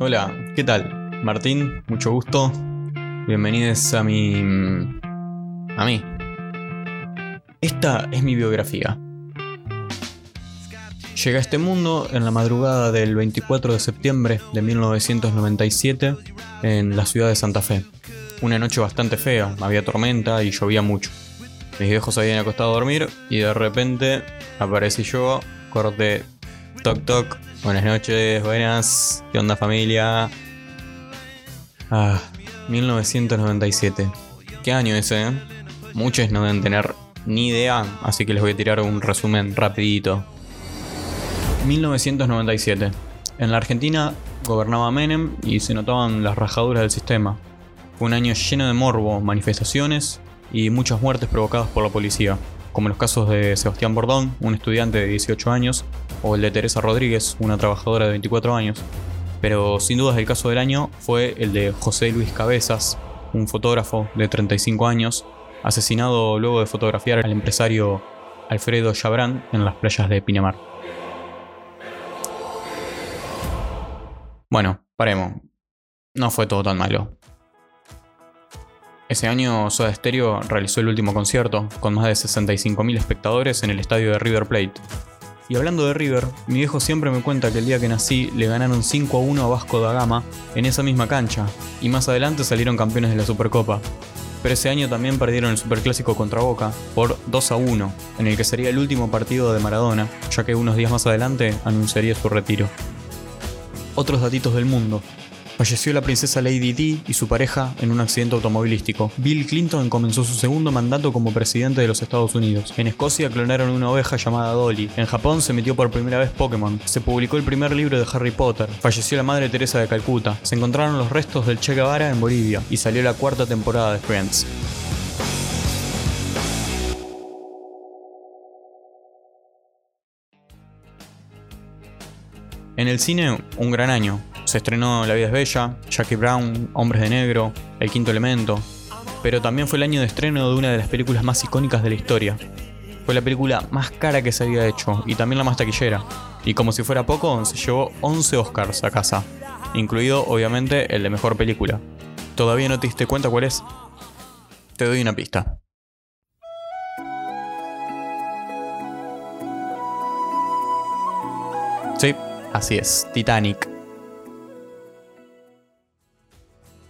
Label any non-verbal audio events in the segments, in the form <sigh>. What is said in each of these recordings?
Hola, ¿qué tal? Martín, mucho gusto. Bienvenidos a mi... a mí. Esta es mi biografía. Llegué a este mundo en la madrugada del 24 de septiembre de 1997 en la ciudad de Santa Fe. Una noche bastante fea, había tormenta y llovía mucho. Mis viejos se habían acostado a dormir y de repente aparecí yo, corté toc toc, buenas noches, buenas, ¿qué onda familia? Ah, 1997. ¿Qué año ese? Eh? Muchos no deben tener ni idea, así que les voy a tirar un resumen rapidito. 1997. En la Argentina gobernaba Menem y se notaban las rajaduras del sistema. Fue un año lleno de morbo, manifestaciones y muchas muertes provocadas por la policía, como los casos de Sebastián Bordón, un estudiante de 18 años, o el de Teresa Rodríguez, una trabajadora de 24 años. Pero sin dudas el caso del año fue el de José Luis Cabezas, un fotógrafo de 35 años, asesinado luego de fotografiar al empresario Alfredo Chabrán en las playas de Pinamar. Bueno, paremos. No fue todo tan malo. Ese año Soda Stereo realizó el último concierto, con más de 65.000 espectadores en el estadio de River Plate. Y hablando de River, mi viejo siempre me cuenta que el día que nací le ganaron 5 a 1 a Vasco da Gama en esa misma cancha, y más adelante salieron campeones de la Supercopa. Pero ese año también perdieron el Superclásico contra Boca por 2 a 1, en el que sería el último partido de Maradona, ya que unos días más adelante anunciaría su retiro. Otros datitos del mundo. Falleció la princesa Lady Di y su pareja en un accidente automovilístico. Bill Clinton comenzó su segundo mandato como presidente de los Estados Unidos. En Escocia clonaron una oveja llamada Dolly. En Japón se metió por primera vez Pokémon. Se publicó el primer libro de Harry Potter. Falleció la madre Teresa de Calcuta. Se encontraron los restos del Che Guevara en Bolivia. Y salió la cuarta temporada de Friends. En el cine, un gran año. Se estrenó La vida es bella, Jackie Brown, Hombres de Negro, El quinto elemento. Pero también fue el año de estreno de una de las películas más icónicas de la historia. Fue la película más cara que se había hecho y también la más taquillera. Y como si fuera poco, se llevó 11 Oscars a casa, incluido obviamente el de mejor película. ¿Todavía no te diste cuenta cuál es? Te doy una pista. Sí, Así es, Titanic.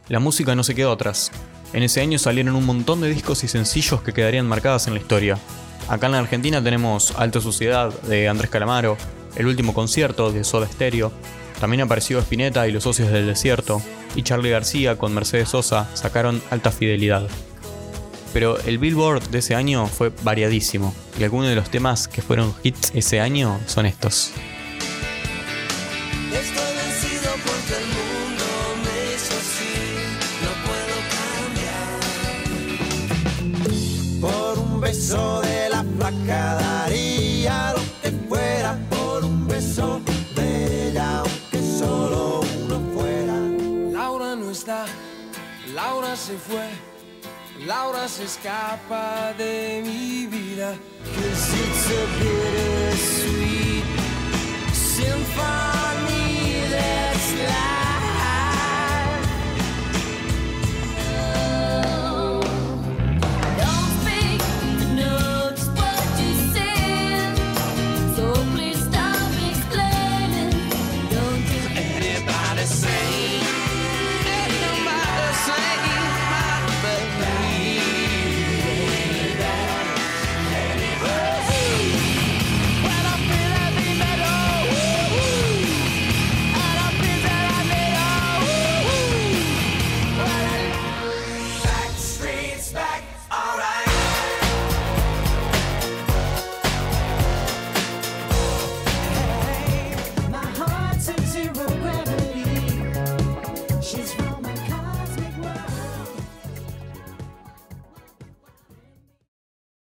La música no se quedó atrás. En ese año salieron un montón de discos y sencillos que quedarían marcadas en la historia. Acá en la Argentina tenemos Alta Sociedad de Andrés Calamaro, El último concierto de Soda Stereo, también apareció Spinetta y Los Socios del Desierto, y Charlie García con Mercedes Sosa sacaron Alta Fidelidad. Pero el Billboard de ese año fue variadísimo, y algunos de los temas que fueron hits ese año son estos. Está, Laura se fue, Laura se escapa de mi vida. Cause it's a bittersweet symphony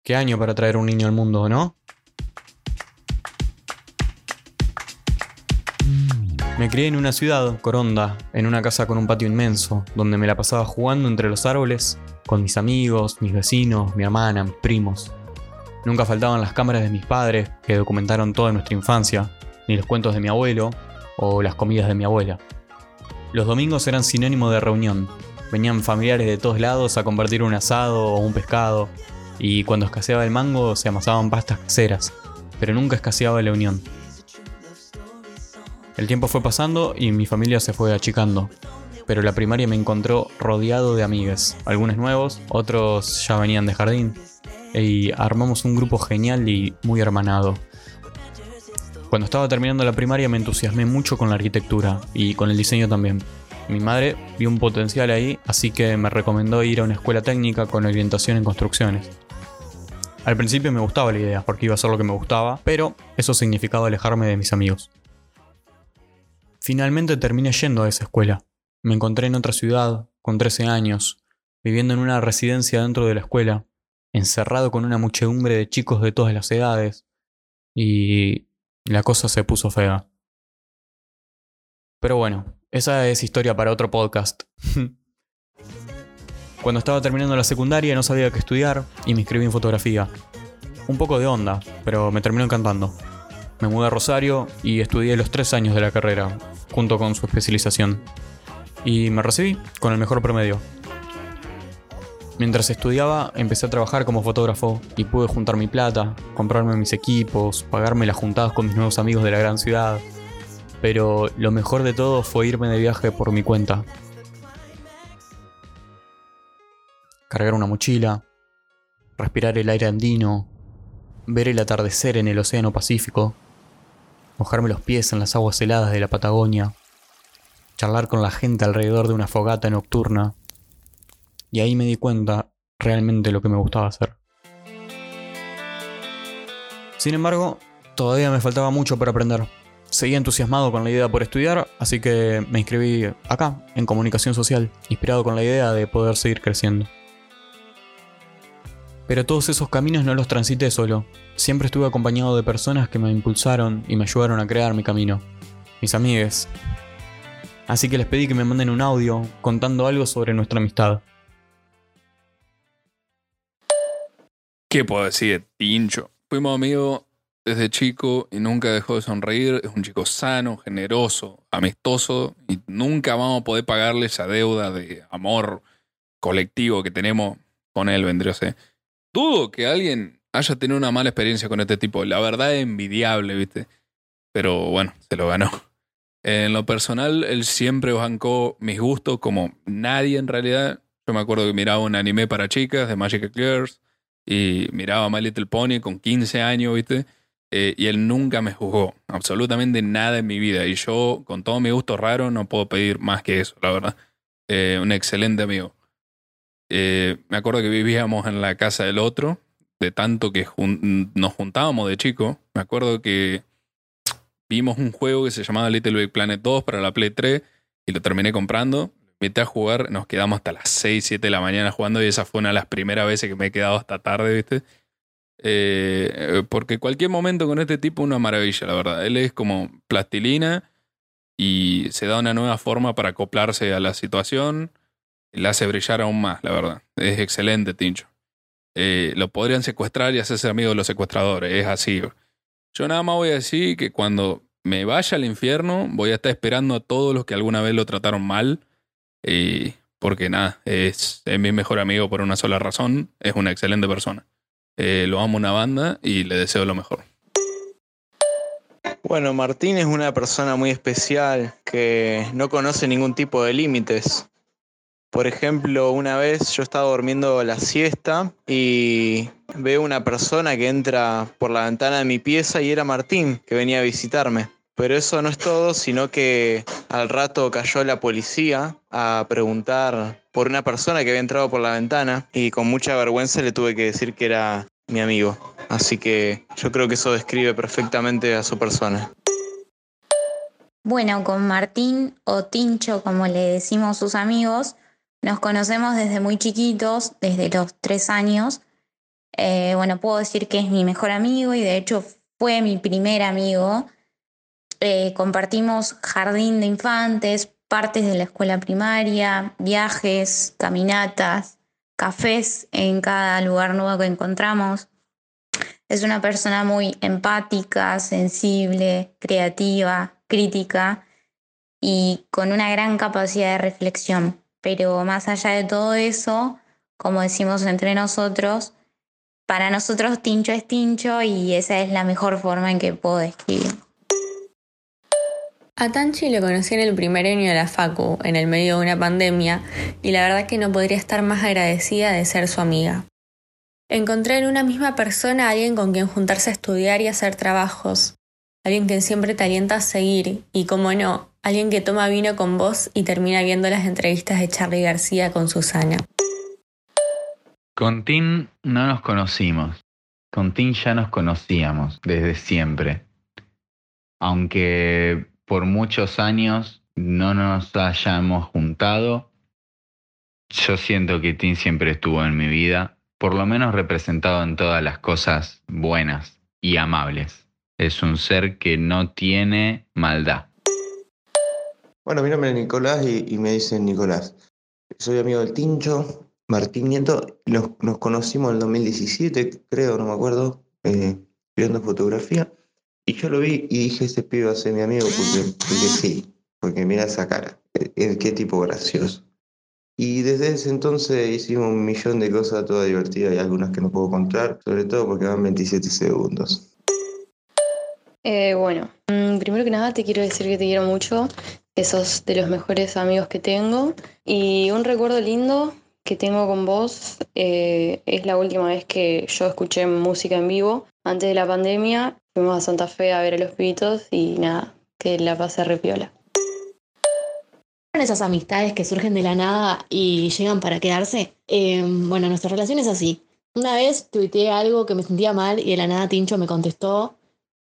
Qué año para traer un niño al mundo, ¿no? Me crié en una ciudad, Coronda, en una casa con un patio inmenso, donde me la pasaba jugando entre los árboles, con mis amigos, mis vecinos, mi hermana, mis primos. Nunca faltaban las cámaras de mis padres, que documentaron toda nuestra infancia, ni los cuentos de mi abuelo, o las comidas de mi abuela. Los domingos eran sinónimo de reunión. Venían familiares de todos lados a convertir un asado o un pescado, y cuando escaseaba el mango se amasaban pastas caseras, pero nunca escaseaba la unión. El tiempo fue pasando y mi familia se fue achicando, pero la primaria me encontró rodeado de amigues, algunos nuevos, otros ya venían de jardín, y armamos un grupo genial y muy hermanado. Cuando estaba terminando la primaria me entusiasmé mucho con la arquitectura y con el diseño también. Mi madre vio un potencial ahí, así que me recomendó ir a una escuela técnica con orientación en construcciones. Al principio me gustaba la idea, porque iba a ser lo que me gustaba, pero eso significaba alejarme de mis amigos. Finalmente terminé yendo a esa escuela. Me encontré en otra ciudad, con 13 años, viviendo en una residencia dentro de la escuela, encerrado con una muchedumbre de chicos de todas las edades, y la cosa se puso fea. Pero bueno, esa es historia para otro podcast. <laughs> Cuando estaba terminando la secundaria no sabía qué estudiar y me inscribí en fotografía. Un poco de onda, pero me terminó encantando. Me mudé a Rosario y estudié los tres años de la carrera, junto con su especialización. Y me recibí con el mejor promedio. Mientras estudiaba, empecé a trabajar como fotógrafo y pude juntar mi plata, comprarme mis equipos, pagarme las juntadas con mis nuevos amigos de la gran ciudad. Pero lo mejor de todo fue irme de viaje por mi cuenta. Cargar una mochila, respirar el aire andino, ver el atardecer en el Océano Pacífico, mojarme los pies en las aguas heladas de la Patagonia, charlar con la gente alrededor de una fogata nocturna y ahí me di cuenta realmente lo que me gustaba hacer. Sin embargo, todavía me faltaba mucho por aprender. Seguía entusiasmado con la idea por estudiar, así que me inscribí acá, en comunicación social, inspirado con la idea de poder seguir creciendo. Pero todos esos caminos no los transité solo. Siempre estuve acompañado de personas que me impulsaron y me ayudaron a crear mi camino. Mis amigues. Así que les pedí que me manden un audio contando algo sobre nuestra amistad. ¿Qué puedo decir de Tincho? Fuimos amigos desde chico y nunca dejó de sonreír. Es un chico sano, generoso, amistoso y nunca vamos a poder pagarle esa deuda de amor colectivo que tenemos con él, vendría Dudo que alguien haya tenido una mala experiencia con este tipo. La verdad es envidiable, ¿viste? Pero bueno, se lo ganó. En lo personal, él siempre bancó mis gustos como nadie en realidad. Yo me acuerdo que miraba un anime para chicas de Magic Clears y miraba My Little Pony con 15 años, ¿viste? Eh, y él nunca me juzgó, absolutamente nada en mi vida. Y yo, con todo mi gusto raro, no puedo pedir más que eso, la verdad. Eh, un excelente amigo. Eh, me acuerdo que vivíamos en la casa del otro, de tanto que nos juntábamos de chico. Me acuerdo que vimos un juego que se llamaba Little Big Planet 2 para la Play 3 y lo terminé comprando invité a jugar, nos quedamos hasta las 6, 7 de la mañana jugando y esa fue una de las primeras veces que me he quedado hasta tarde, ¿viste? Eh, porque cualquier momento con este tipo una maravilla, la verdad. Él es como plastilina y se da una nueva forma para acoplarse a la situación la hace brillar aún más, la verdad. Es excelente, Tincho. Eh, lo podrían secuestrar y hacerse amigo de los secuestradores, es así. Yo nada más voy a decir que cuando me vaya al infierno voy a estar esperando a todos los que alguna vez lo trataron mal porque nada, es, mi mejor amigo por una sola razón, es una excelente persona. Eh, lo amo una banda y le deseo lo mejor. Bueno, Martín es una persona muy especial que no conoce ningún tipo de límites. Por ejemplo, una vez yo estaba durmiendo la siesta y veo una persona que entra por la ventana de mi pieza y era Martín, que venía a visitarme. Pero eso no es todo, sino que al rato cayó la policía a preguntar por una persona que había entrado por la ventana y con mucha vergüenza le tuve que decir que era mi amigo. Así que yo creo que eso describe perfectamente a su persona. Bueno, con Martín o Tincho, como le decimos sus amigos, nos conocemos desde muy chiquitos, desde los tres años. Eh, bueno, puedo decir que es mi mejor amigo y de hecho fue mi primer amigo. Eh, compartimos jardín de infantes, partes de la escuela primaria, viajes, caminatas, cafés en cada lugar nuevo que encontramos. Es una persona muy empática, sensible, creativa, crítica y con una gran capacidad de reflexión. Pero más allá de todo eso, como decimos entre nosotros, para nosotros Tincho es Tincho y esa es la mejor forma en que puedo describir. A Tanchi lo conocí en el primer año de la Facu, en el medio de una pandemia, y la verdad que no podría estar más agradecida de ser su amiga. Encontré en una misma persona a alguien con quien juntarse a estudiar y hacer trabajos, alguien que siempre te alienta a seguir, y como no, alguien que toma vino con vos y termina viendo las entrevistas de Charlie García con Susana. Con Tim no nos conocimos. Con Tim ya nos conocíamos desde siempre. Aunque por muchos años no nos hayamos juntado, yo siento que Tim siempre estuvo en mi vida, por lo menos representado en todas las cosas buenas y amables. Es un ser que no tiene maldad. Bueno, mi nombre es Nicolás y, me dicen Nicolás. Soy amigo del Tincho, Martín Nieto. Nos, nos conocimos en el 2017, creo, no me acuerdo, eh, estudiando fotografía. Y yo lo vi y dije, ese pibe va a ser mi amigo porque, porque sí, porque mira esa cara, eh, eh, qué tipo gracioso. Y desde ese entonces hicimos un millón de cosas todas divertidas y algunas que no puedo contar, sobre todo porque van 27 segundos. Eh, bueno, mm, primero que nada te quiero decir que te quiero mucho, que sos de los mejores amigos que tengo. Y un recuerdo lindo que tengo con vos eh, es la última vez que yo escuché música en vivo. Antes de la pandemia fuimos a Santa Fe a ver a los pitos y nada, que la pasé repiola. esas amistades que surgen de la nada y llegan para quedarse. Eh, bueno, nuestra relación es así. Una vez tuiteé algo que me sentía mal y de la nada Tincho me contestó.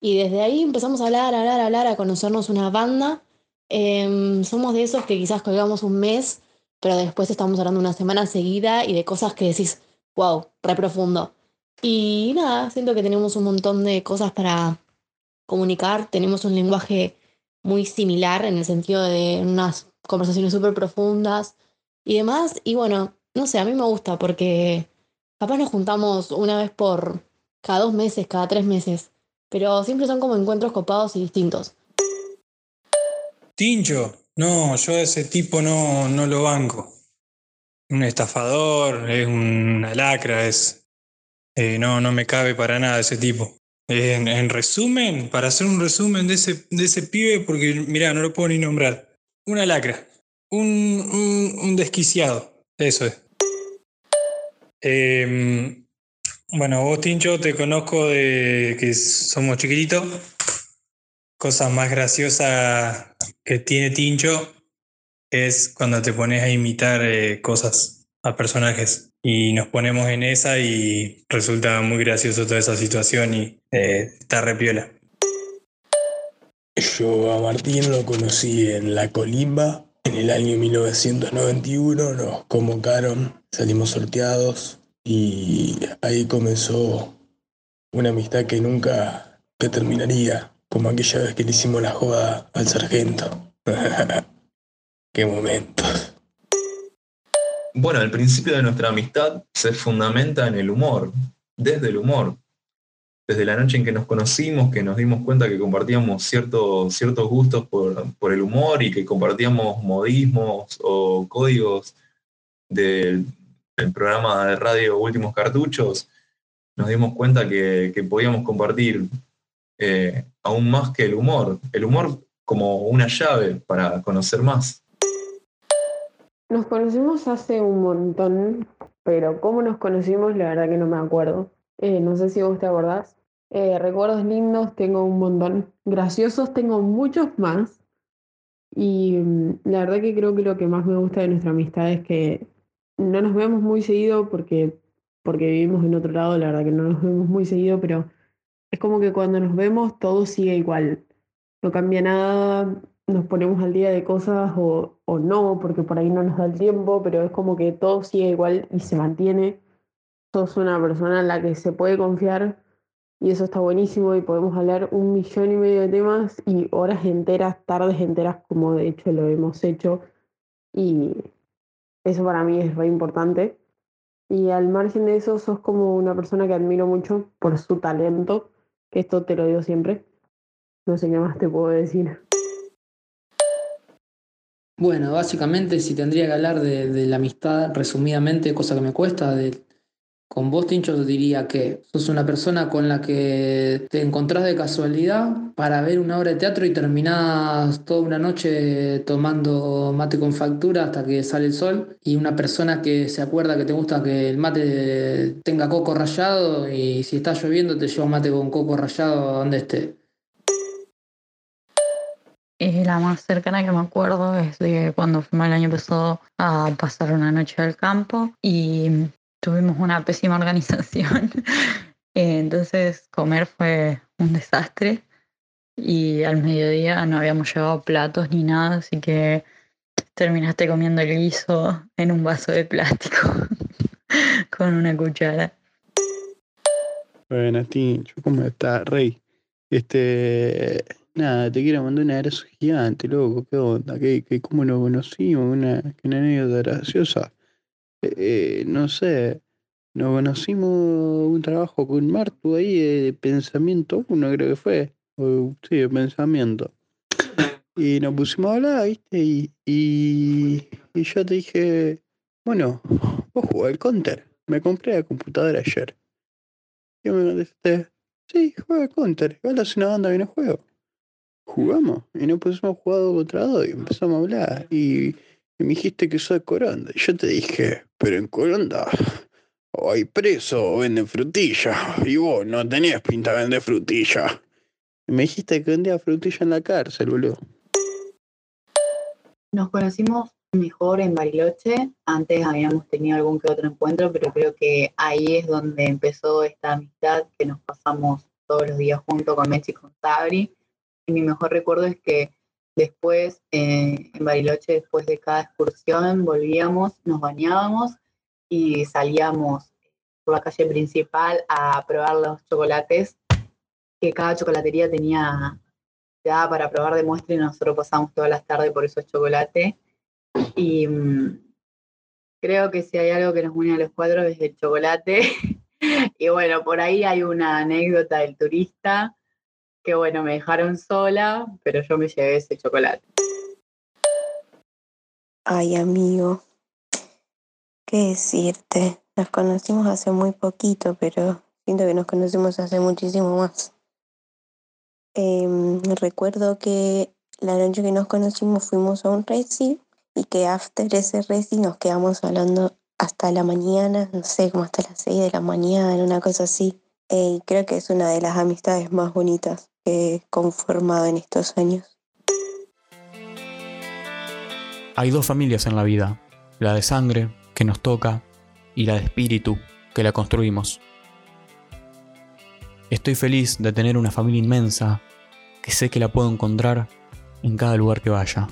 Y desde ahí empezamos a hablar, a hablar, a hablar, a conocernos una banda. Eh, somos de esos que quizás colgamos un mes, pero después estamos hablando una semana seguida y de cosas que decís, wow, re profundo. Y nada, siento que tenemos un montón de cosas para comunicar. Tenemos un lenguaje muy similar en el sentido de unas conversaciones súper profundas y demás. Y bueno, no sé, a mí me gusta porque capaz nos juntamos una vez por cada dos meses, cada tres meses, pero siempre son como encuentros copados y distintos. Tincho, no, yo a ese tipo no, no lo banco. Un estafador, es una lacra, es. eh, no, no me cabe para nada ese tipo. En, en resumen, para hacer un resumen de ese, de ese pibe, porque mira, no lo puedo ni nombrar. Una lacra. Un, un, un desquiciado. Eso es. Em, bueno, vos, Tincho, te conozco de que somos chiquititos. Cosa más graciosa que tiene Tincho es cuando te pones a imitar eh, cosas a personajes. Y nos ponemos en esa y resulta muy gracioso toda esa situación y eh, está repiola. Yo a Martín lo conocí en La Colimba en el año 1991, nos convocaron, salimos sorteados y ahí comenzó una amistad que nunca que terminaría, como aquella vez que le hicimos la joda al sargento. <laughs> Qué momentos. Bueno, el principio de nuestra amistad se fundamenta en el humor, desde el humor. Desde la noche en que nos conocimos, que nos dimos cuenta que compartíamos ciertos, ciertos gustos por, por el humor y que compartíamos modismos o códigos del, del programa de radio Últimos Cartuchos, nos dimos cuenta que, que podíamos compartir eh, aún más que el humor. El humor como una llave para conocer más. Nos conocimos hace un montón, pero cómo nos conocimos, la verdad que no me acuerdo. Eh, no sé si vos te acordás. Eh, recuerdos lindos tengo un montón. Graciosos tengo muchos más. Y mm, la verdad que creo que lo que más me gusta de nuestra amistad es que no nos vemos muy seguido porque, porque vivimos en otro lado, la verdad que no nos vemos muy seguido, pero es como que cuando nos vemos todo sigue igual. No cambia nada, nos ponemos al día de cosas o, no, porque por ahí no nos da el tiempo, pero es como que todo sigue igual y se mantiene. Sos una persona en la que se puede confiar y eso está buenísimo y podemos hablar un millón y medio de temas y horas enteras, tardes enteras, como de hecho lo hemos hecho. Y eso para mí es re importante. Y al margen de eso, sos como una persona que admiro mucho por su talento, esto te lo digo siempre. No sé qué más te puedo decir. Bueno, básicamente si tendría que hablar de, de la amistad resumidamente, cosa que me cuesta, de, con vos, Tincho, diría que sos una persona con la que te encontrás de casualidad para ver una obra de teatro y terminás toda una noche tomando mate con factura hasta que sale el sol. Y una persona que se acuerda que te gusta que el mate tenga coco rallado y si está lloviendo te lleva mate con coco rallado donde esté. Eh, la más cercana que me acuerdo es de cuando fuimos el año pasado a pasar una noche al campo y tuvimos una pésima organización. <laughs> Eh, Entonces comer fue un desastre y al mediodía no habíamos llevado platos ni nada, así que terminaste comiendo el guiso en un vaso de plástico <laughs> con una cuchara. Buenas, Tincho, ¿cómo estás, Rey? Este, nada, te quiero mandar un abrazo gigante, loco, ¿qué onda? ¿Qué, qué, ¿Cómo nos conocimos? Una, una anécdota graciosa. Eh, eh, no sé, nos conocimos un trabajo con Martu ahí de pensamiento uno, creo que fue. Sí, de pensamiento. Y nos pusimos a hablar, ¿viste? Y, y, y yo te dije, bueno, vos jugás al counter. Me compré la computadora ayer. Y me contestaste, sí, juega al counter. Igual hace una banda que no juego. Jugamos y nos pusimos dos contra dos y empezamos a hablar. Y, y me dijiste que de Coronda. Y yo te dije, pero en Coronda o hay preso o venden frutilla. Y vos no tenías pinta de vender frutilla. Y me dijiste que vendía frutilla en la cárcel, boludo. Nos conocimos mejor en Bariloche. Antes habíamos tenido algún que otro encuentro, pero creo que ahí es donde empezó esta amistad que nos pasamos todos los días junto con Mechi y con Sabri. Y mi mejor recuerdo es que después, eh, en Bariloche, después de cada excursión, volvíamos, nos bañábamos y salíamos por la calle principal a probar los chocolates, que cada chocolatería tenía ya para probar de muestra y nosotros pasamos todas las tardes por esos chocolates. Y mm, creo que si hay algo que nos une a los cuatro es el chocolate. <laughs> y bueno, por ahí hay una anécdota del turista que bueno, me dejaron sola, pero yo me llevé ese chocolate. Ay, amigo, ¿qué decirte? Nos conocimos hace muy poquito, pero siento que nos conocimos hace muchísimo más. Em, recuerdo que la noche que nos conocimos fuimos a un reci y que after ese reci nos quedamos hablando hasta la mañana, no sé, como hasta las 6 de la mañana, una cosa así. Y creo que es una de las amistades más bonitas he conformado en estos años. Hay dos familias en la vida, la de sangre, que nos toca, y la de espíritu, que la construimos. Estoy feliz de tener una familia inmensa, que sé que la puedo encontrar en cada lugar que vaya.